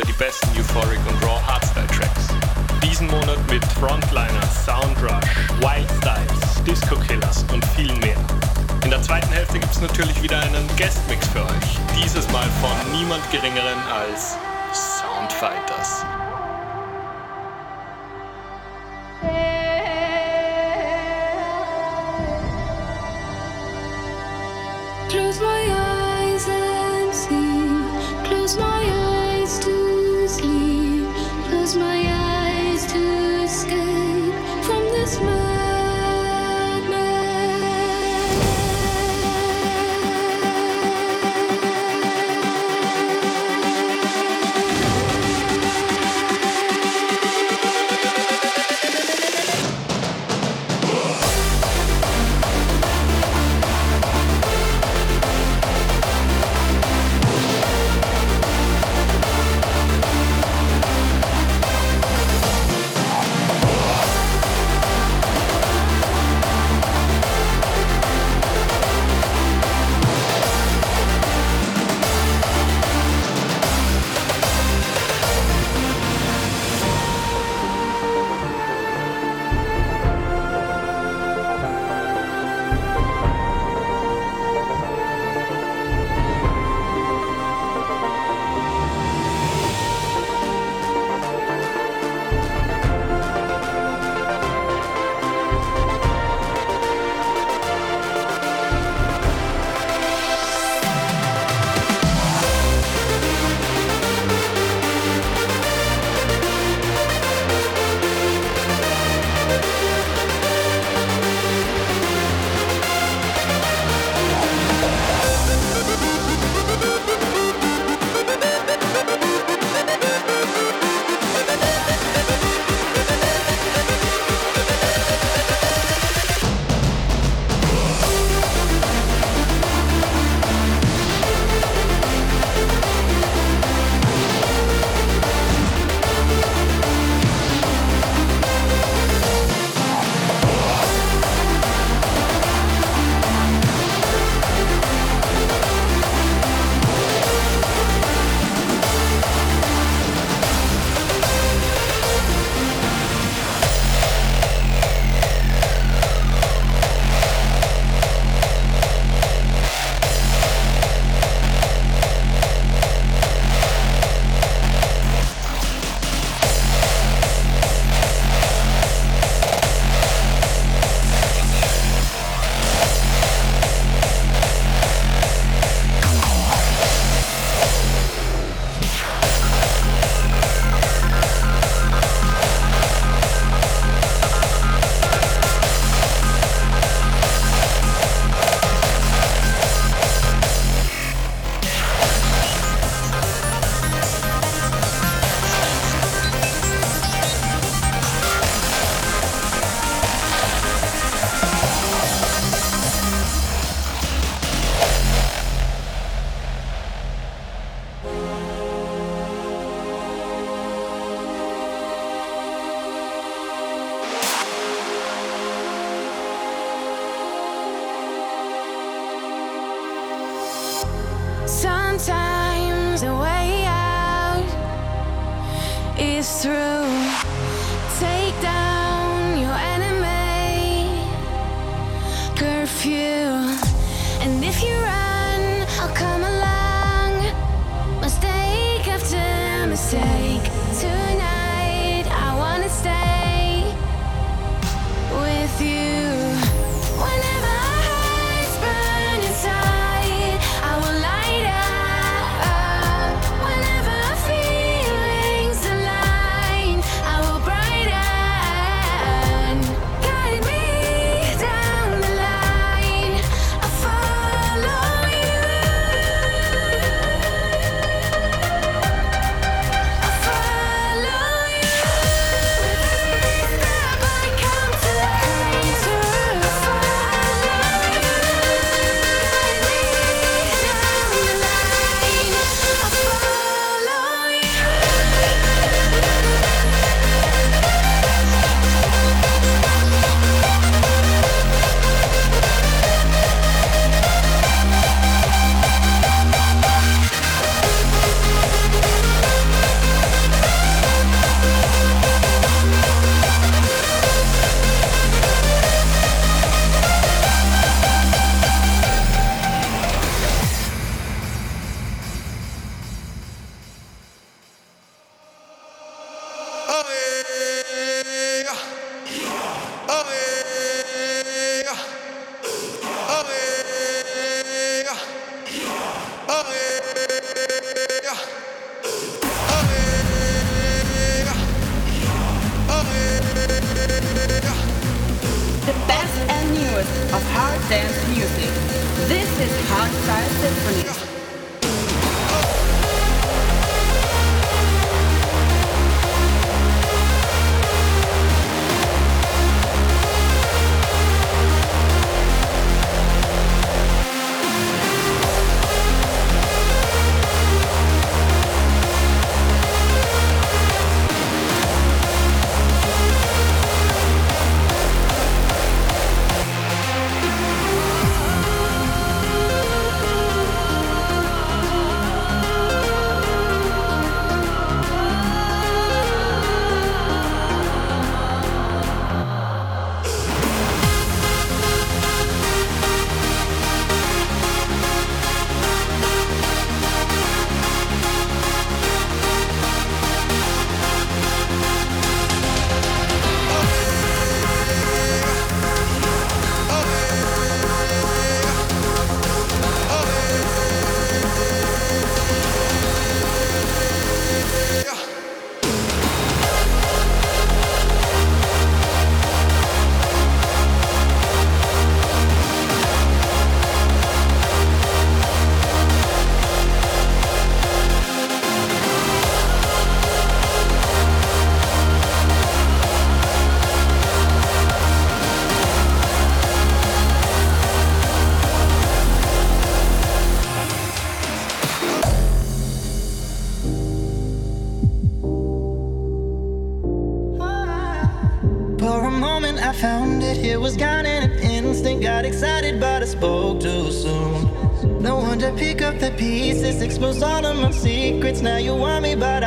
wieder die besten Euphoric und Raw Hardstyle Tracks. Diesen Monat mit Frontliner, Soundrush, Wild Styles, Disco Killers und viel mehr. In der zweiten Hälfte gibt es natürlich wieder einen Guestmix für euch. Dieses Mal von niemand geringeren als Soundfighters.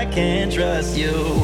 Can't trust you.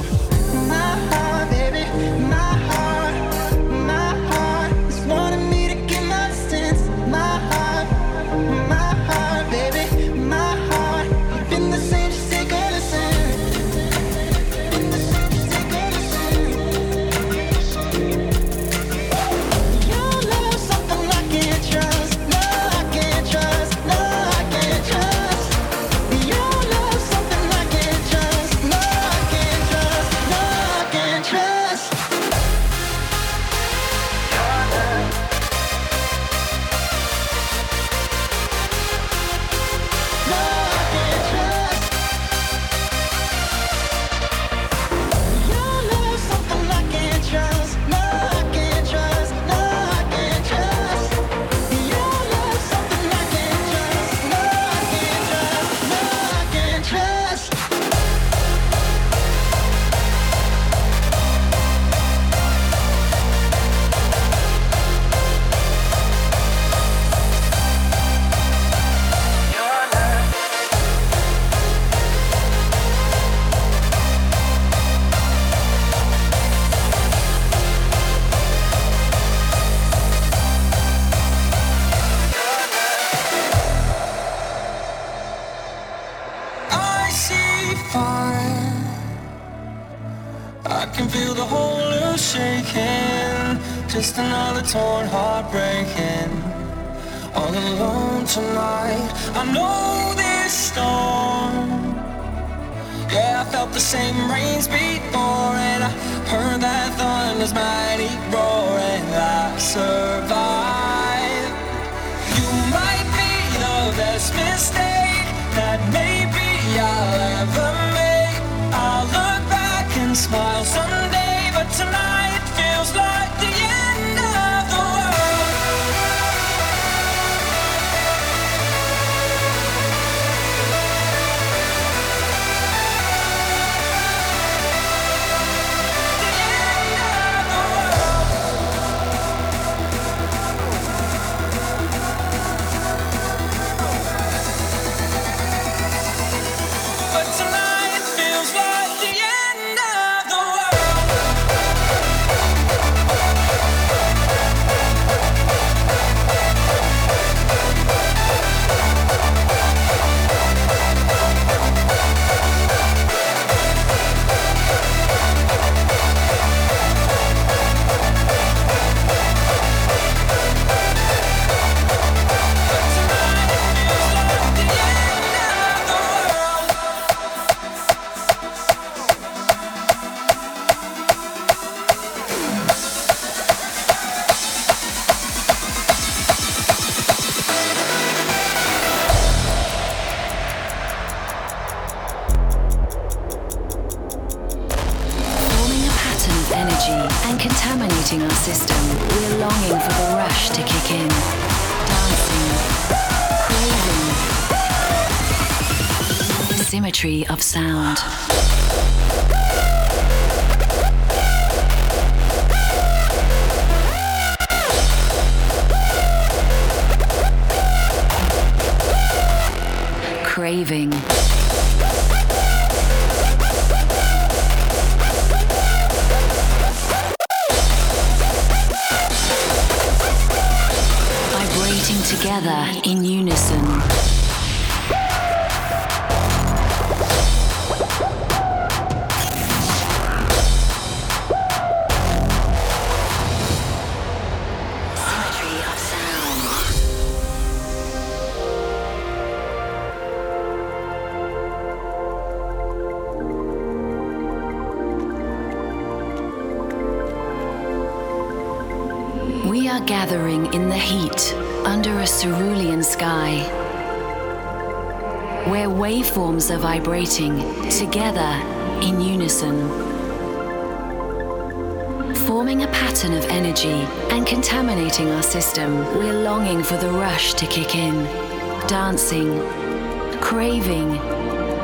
activating our system, we're longing for the rush to kick in. Dancing, craving, symmetry of sound. Craving. Together in unison. Are vibrating together in unison, forming a pattern of energy and contaminating our system. We're longing for the rush to kick in, dancing, craving,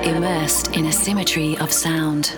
immersed in a symmetry of sound.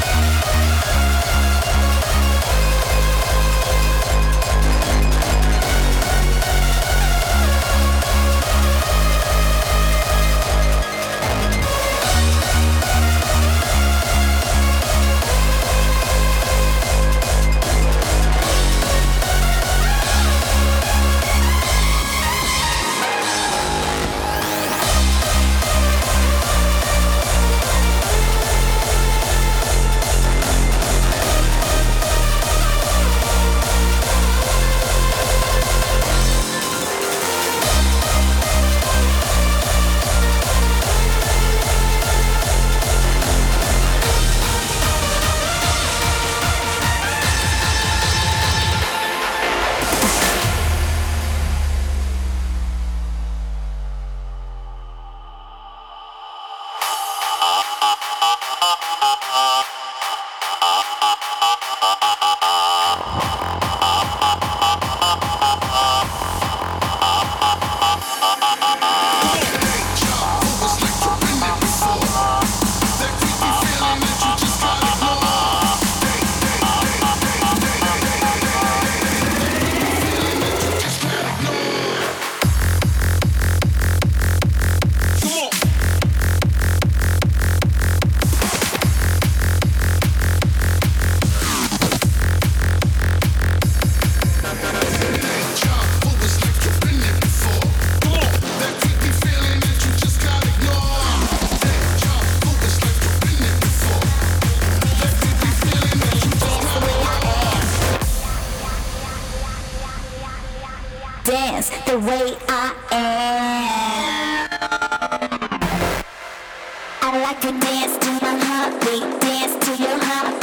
way I am. I like to dance to my heartbeat, dance to your heart.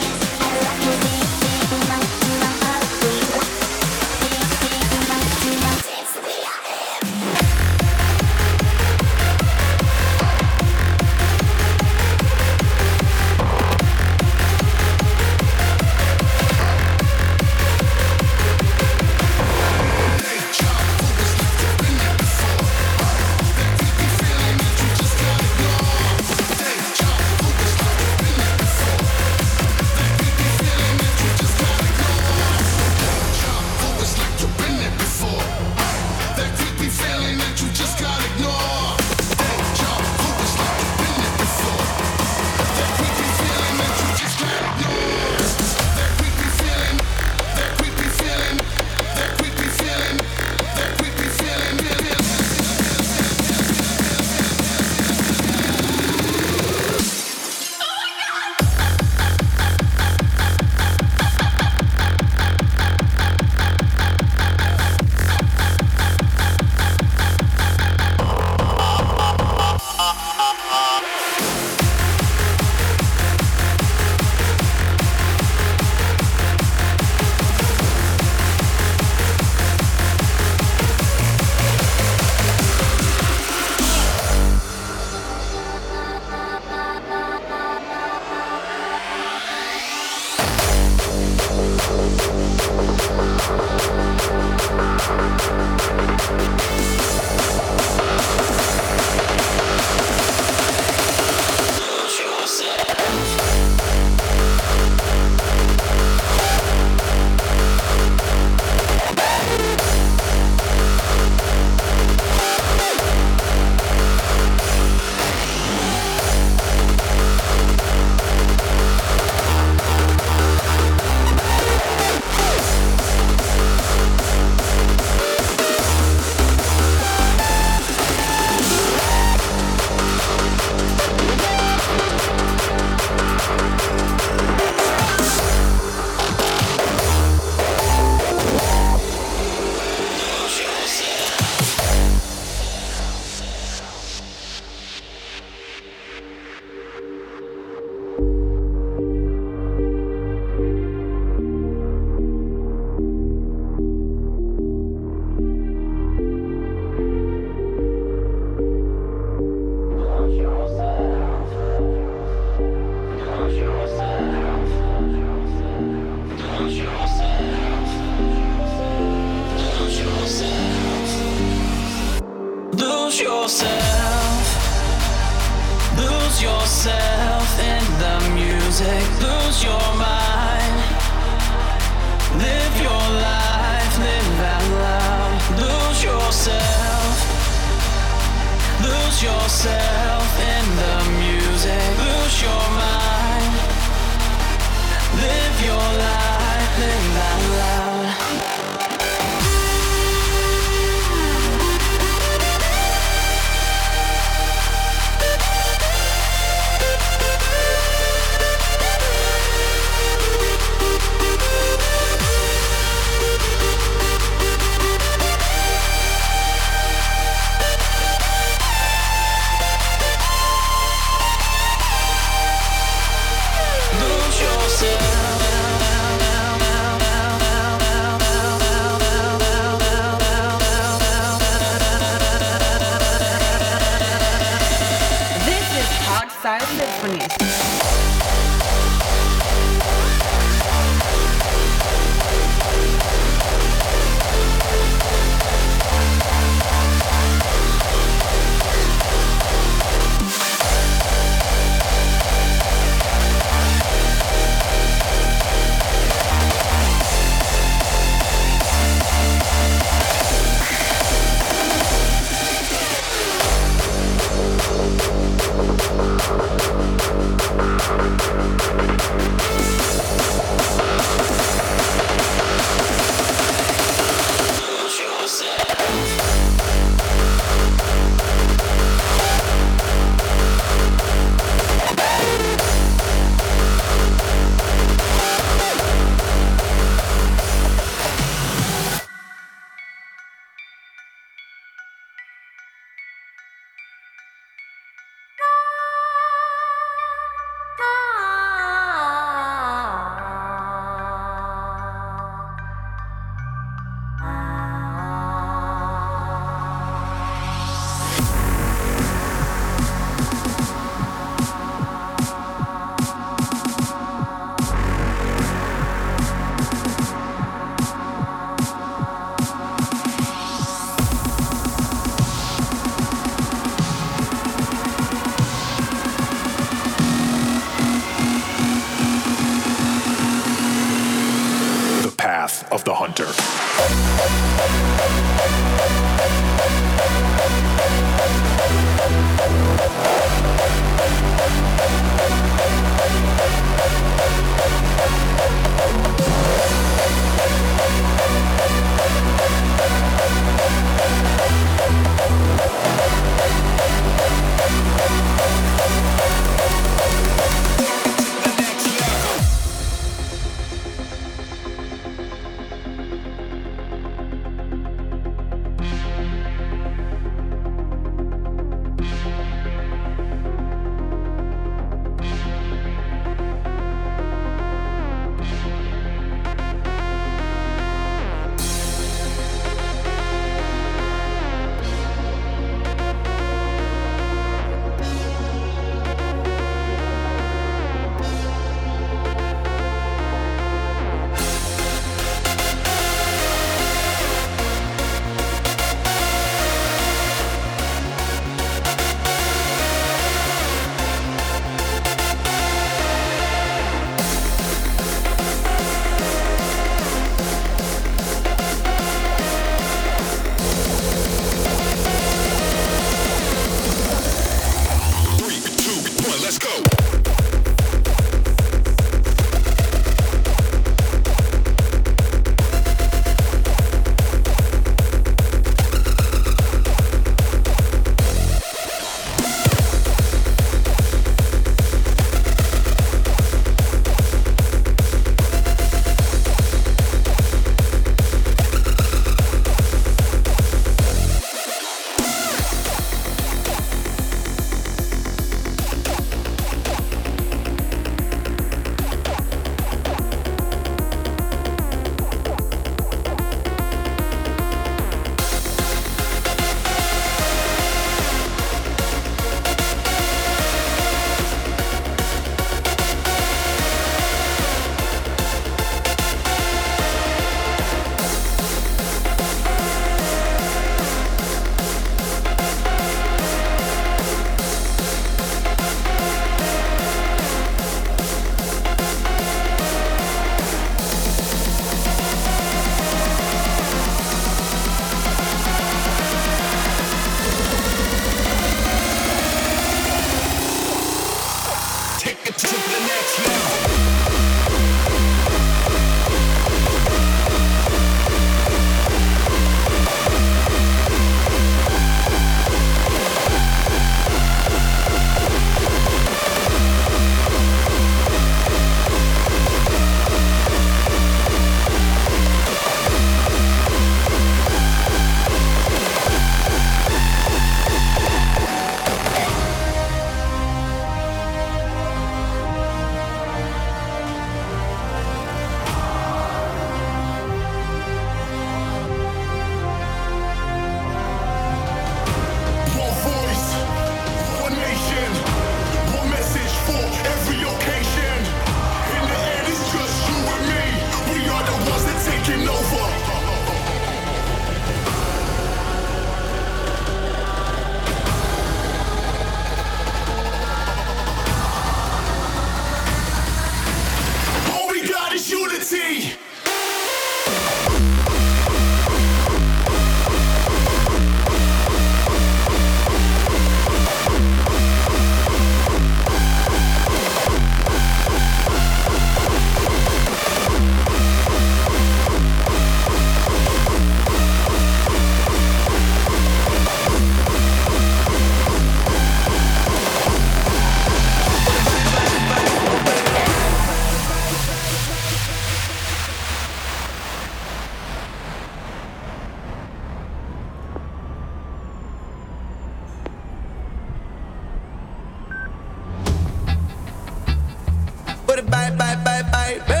bye, bye, bye, bye.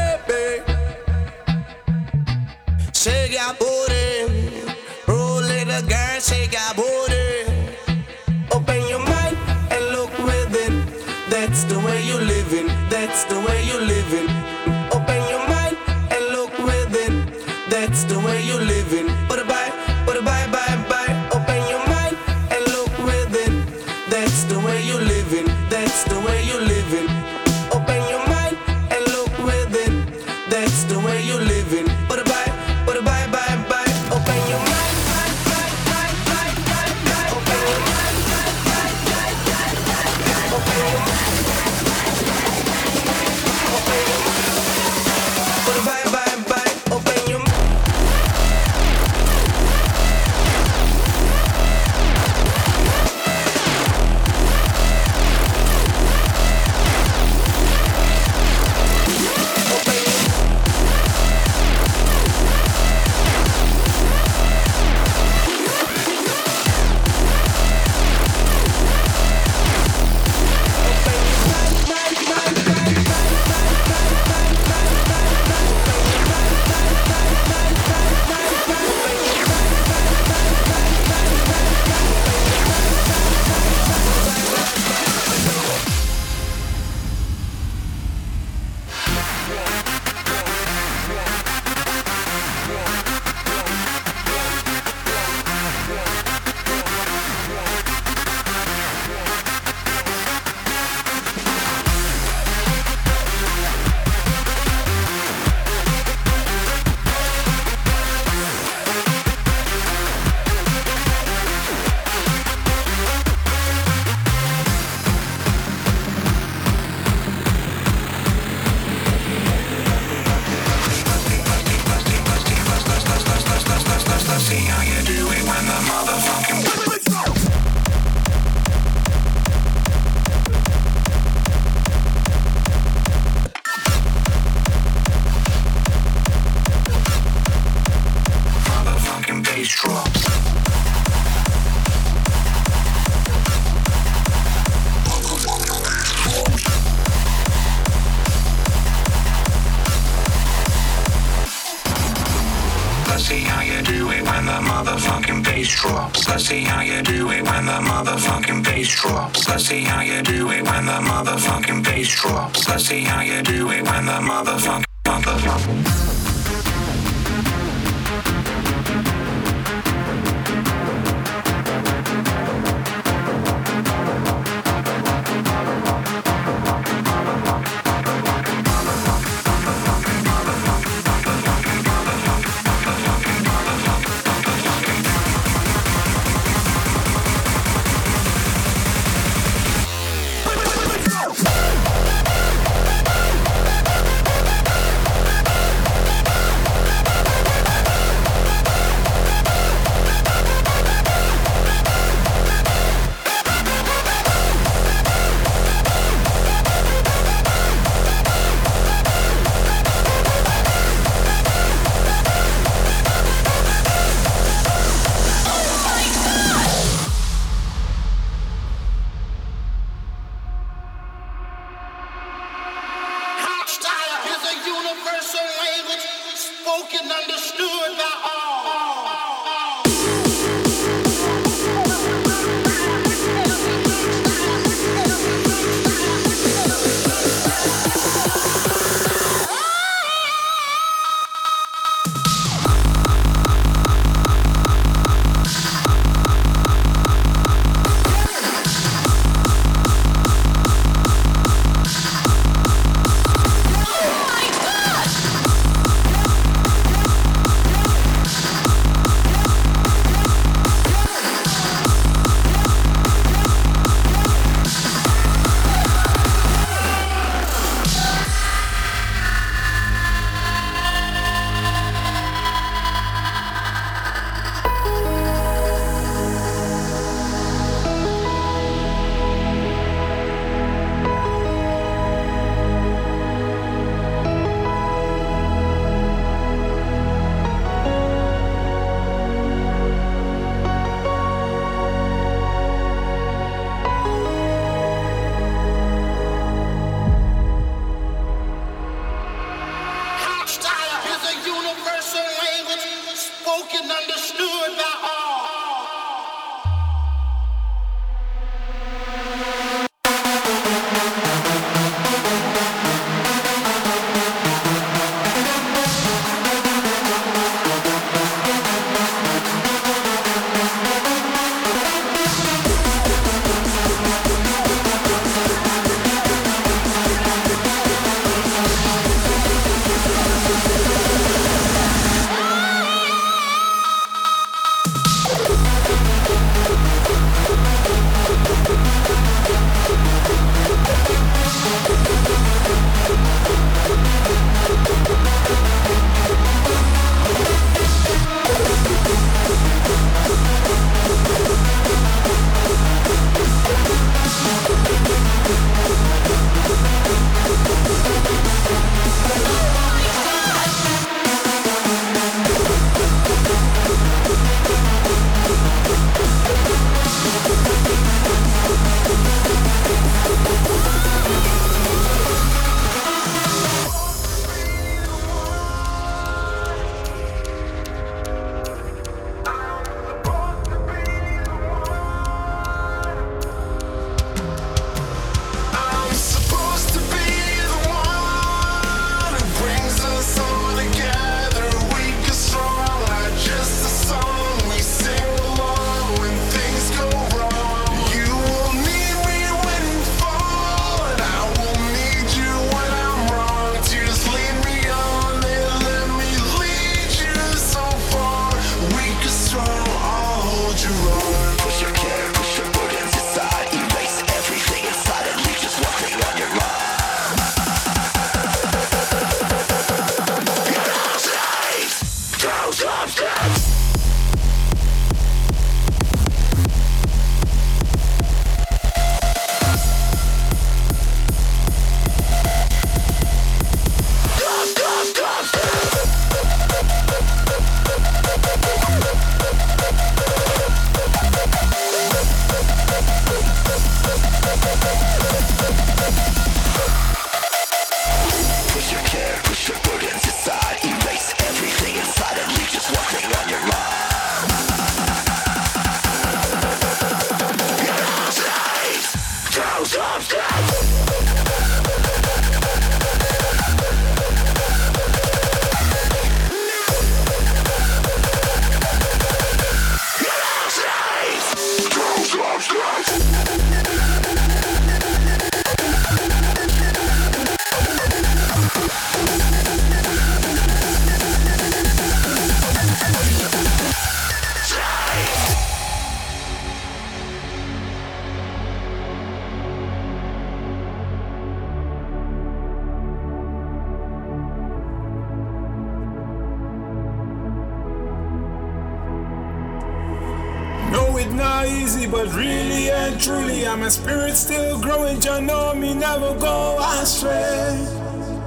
see on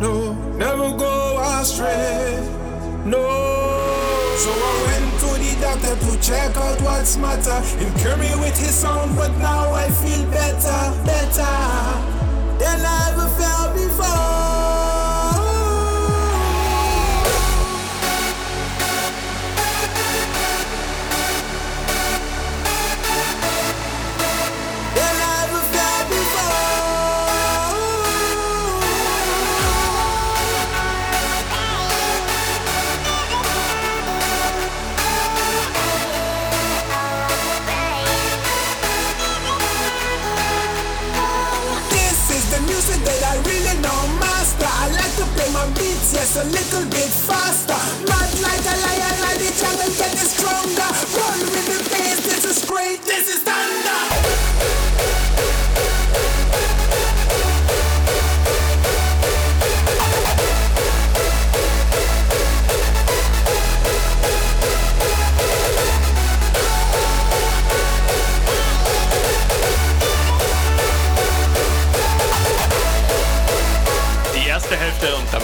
No, never go astray. No. So I went to the doctor to check out what's matter. He cured me with his sound, but now I feel better, better than I ever felt just a little bit faster. Mad like a lion, like the jungle getting stronger.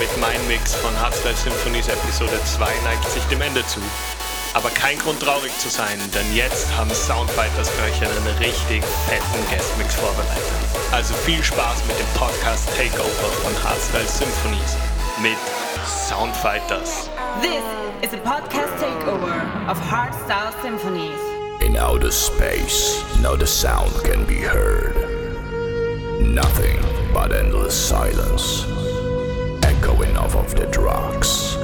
Damit mein Mix von Hardstyle Symphonies Episode 2 neigt sich dem Ende zu. Aber kein Grund traurig zu sein, denn jetzt haben Soundfighters für euch einen richtig fetten Guestmix vorbereitet. Also viel Spaß mit dem Podcast Takeover von Hardstyle Symphonies mit Soundfighters. This is a podcast takeover of Hardstyle Symphonies. In outer space, no the sound can be heard. Nothing but endless silence echoing off of the drugs.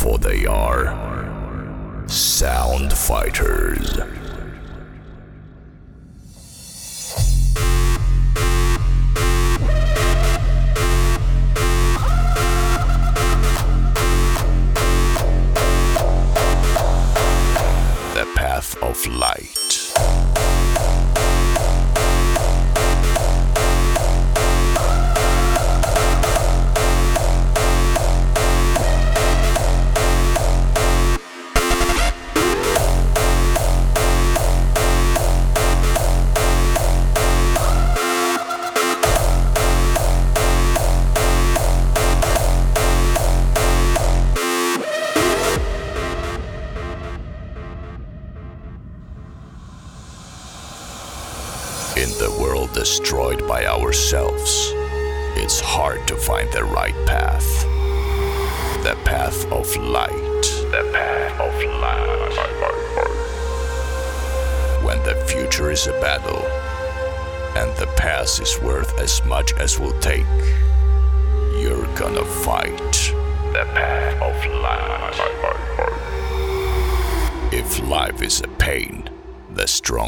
For they are sound fighters.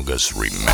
The strongest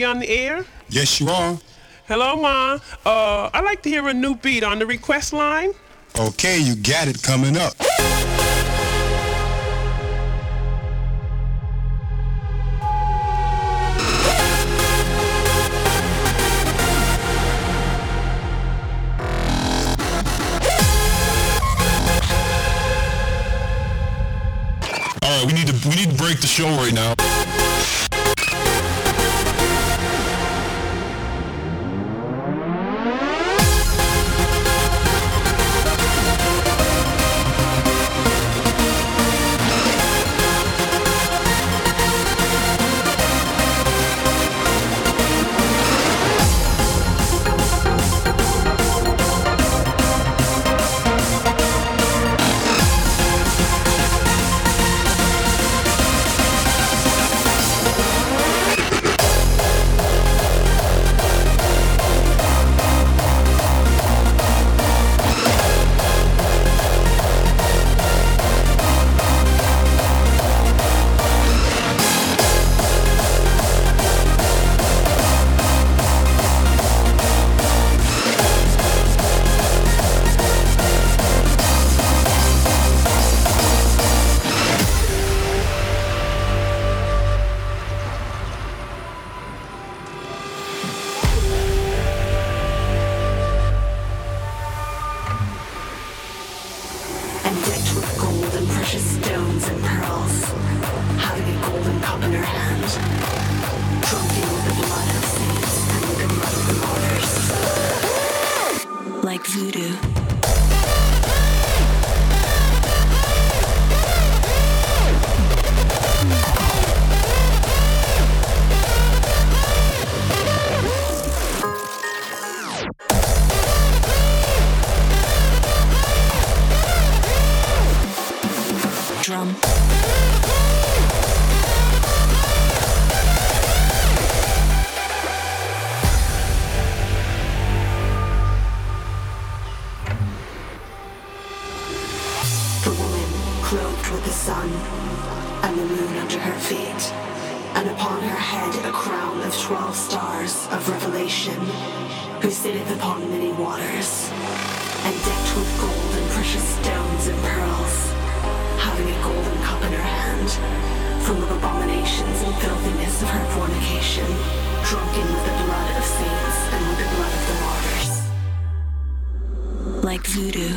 we on the air? Yes, you are. Hello, Ma. Uh, I'd like to hear a new beat on the request line. Okay, you got it coming up. All right, we need to we need to break the show right now. Of twelve stars of revelation, who sitteth upon many waters, and decked with gold and precious stones and pearls, having a golden cup in her hand, full of abominations and filthiness of her fornication, drunken with the blood of saints and with the blood of the martyrs. Like voodoo.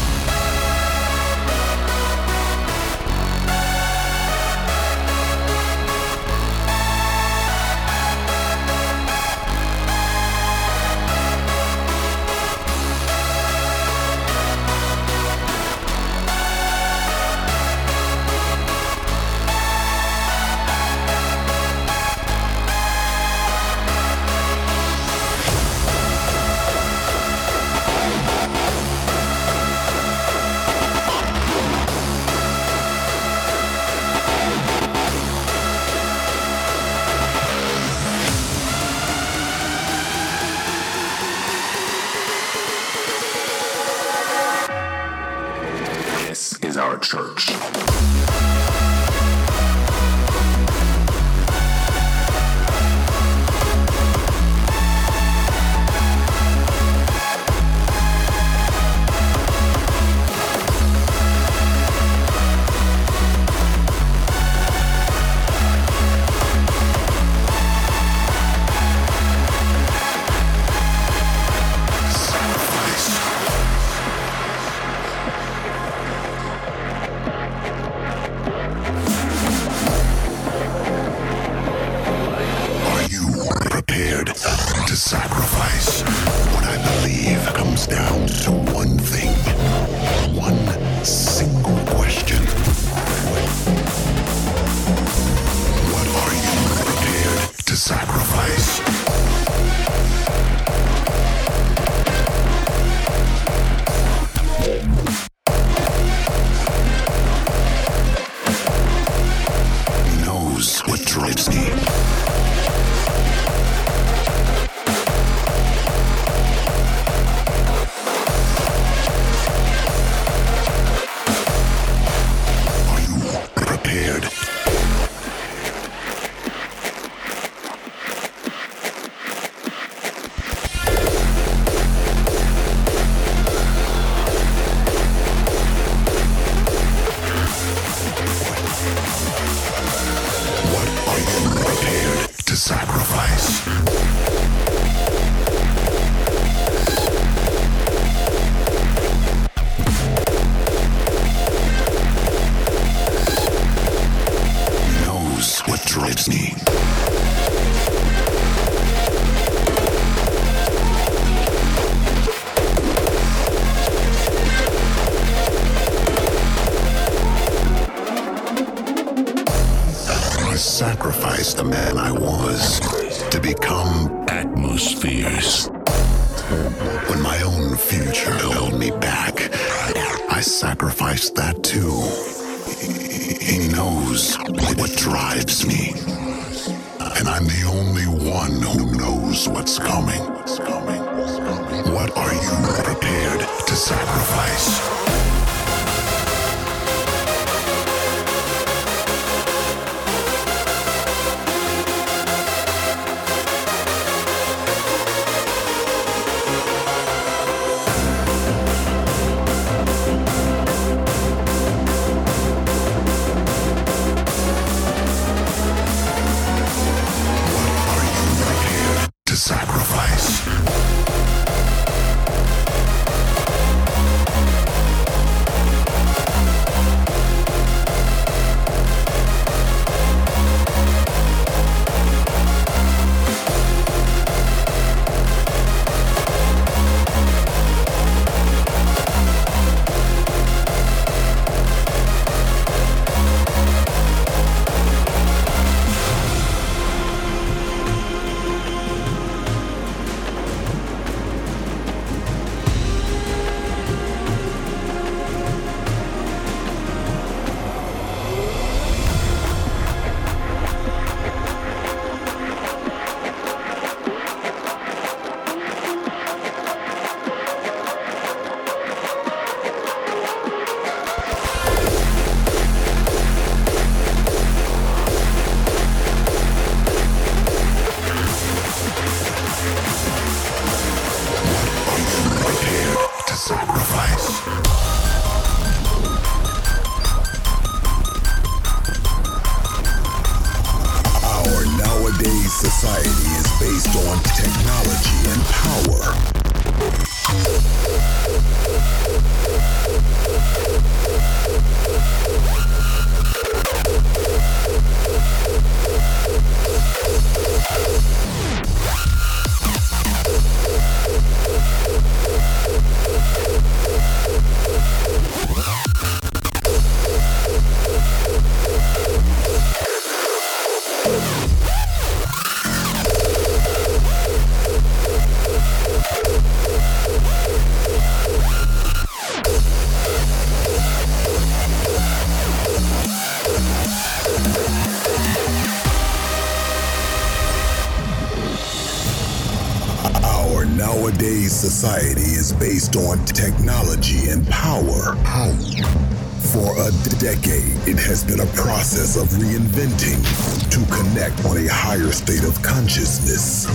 Of reinventing to connect on a higher state of consciousness.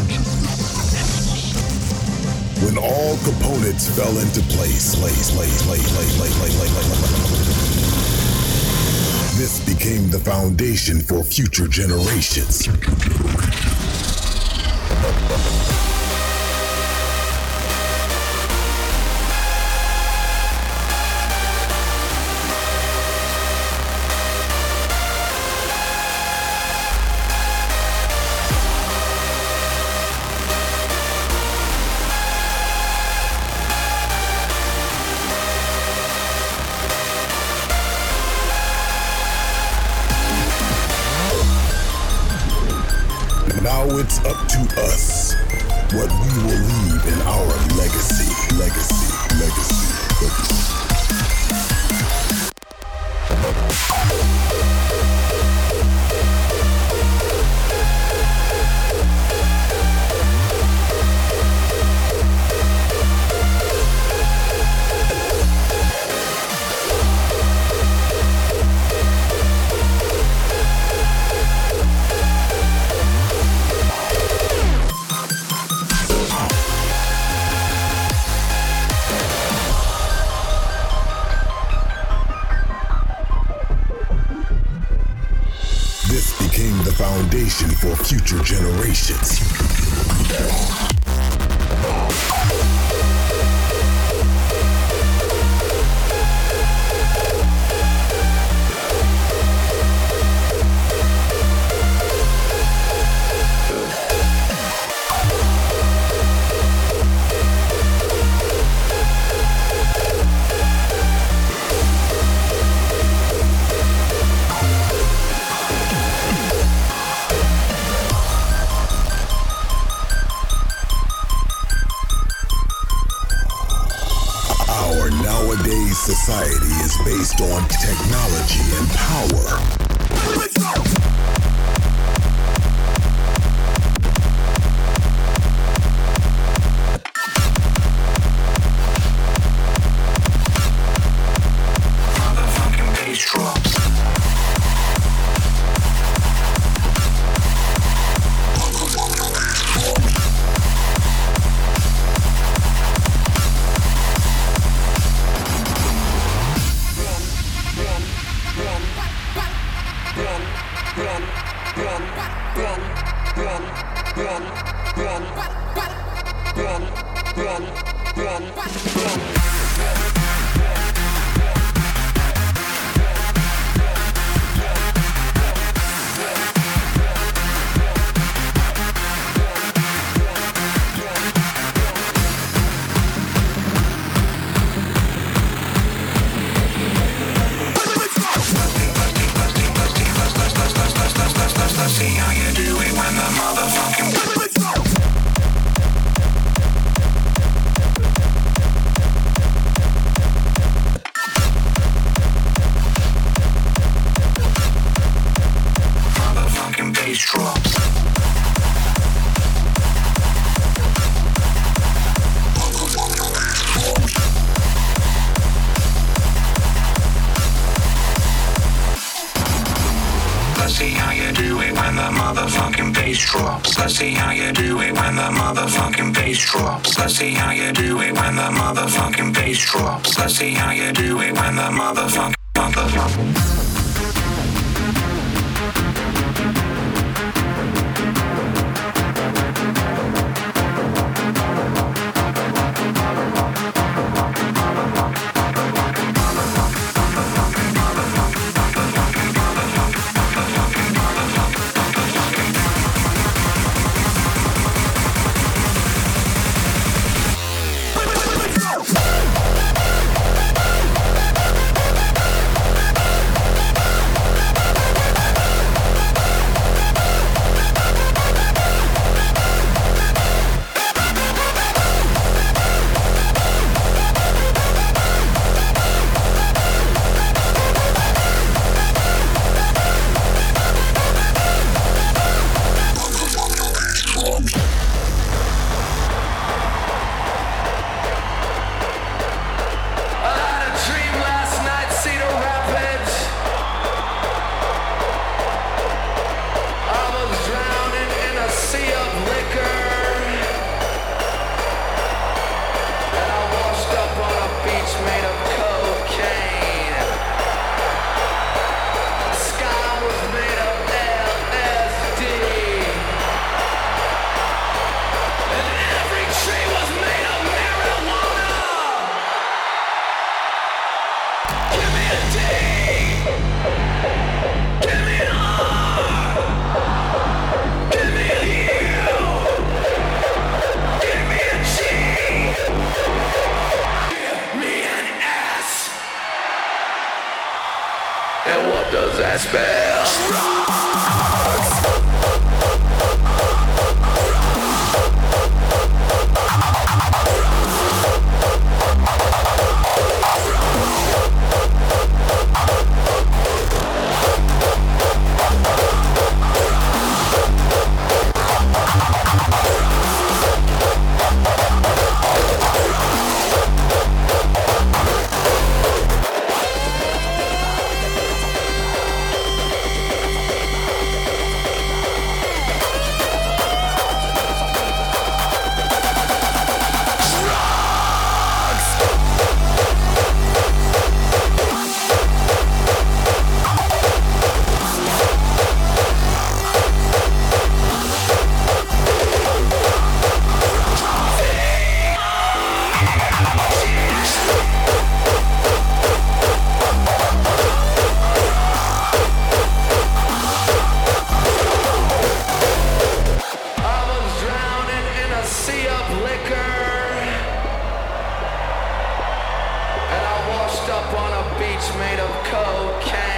When all components fell into place, place, place, place, place, place, place, place, place, this became the foundation for future generations. See how you do it when the motherfucking bass drops. Let's see how you do it when the motherfucking. streets made of cocaine.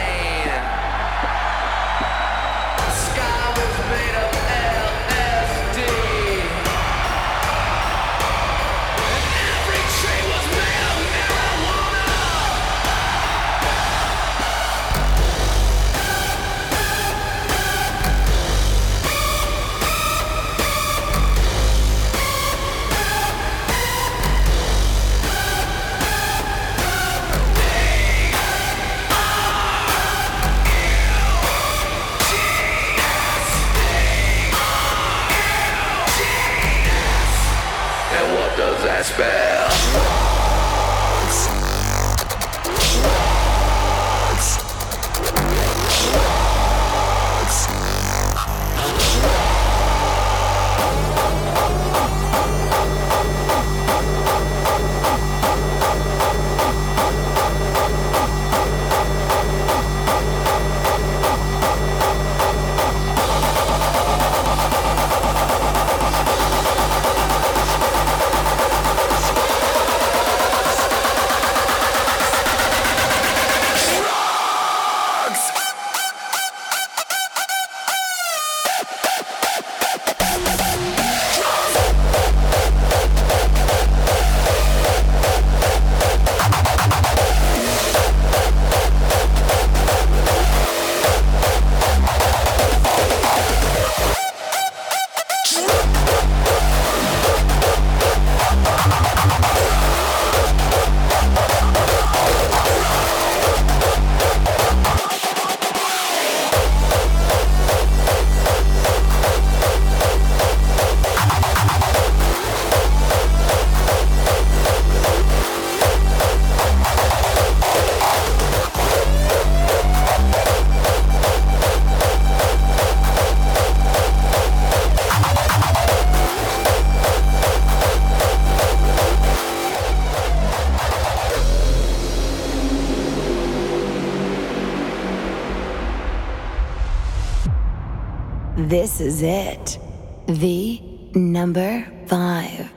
This is it. The number five.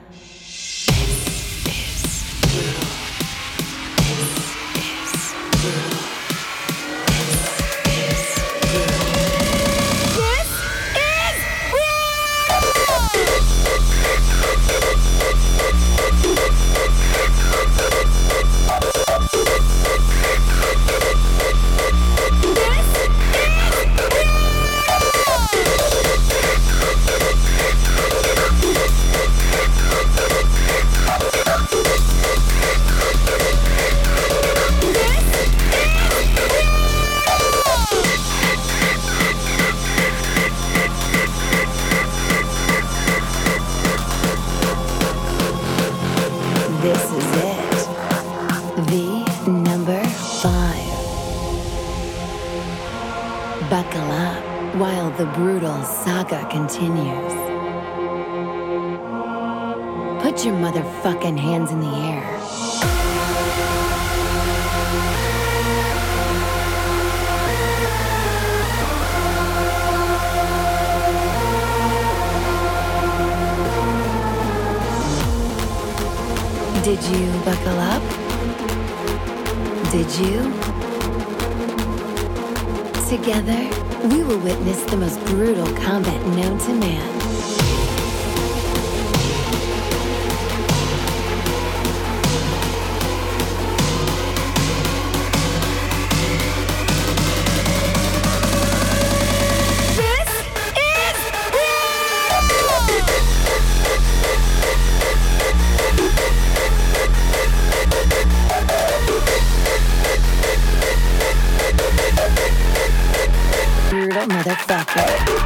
that motherfucker.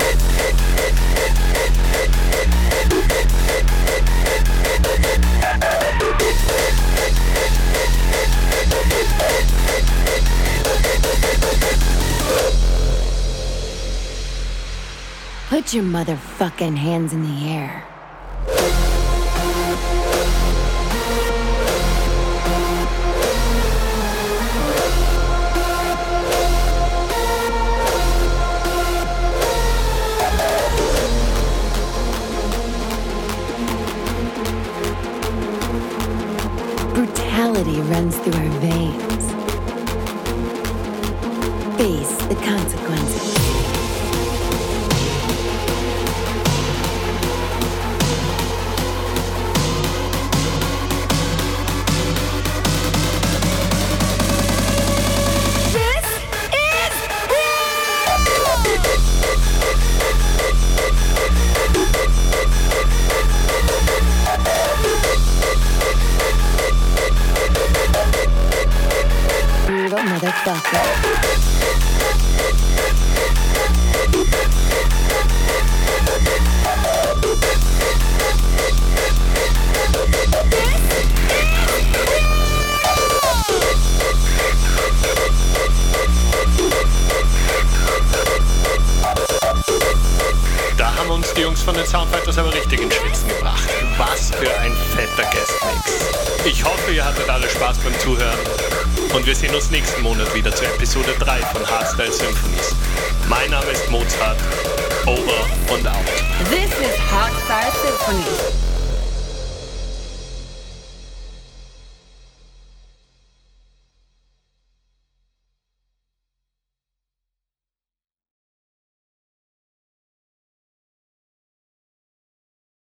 Put your motherfucking hands in the air.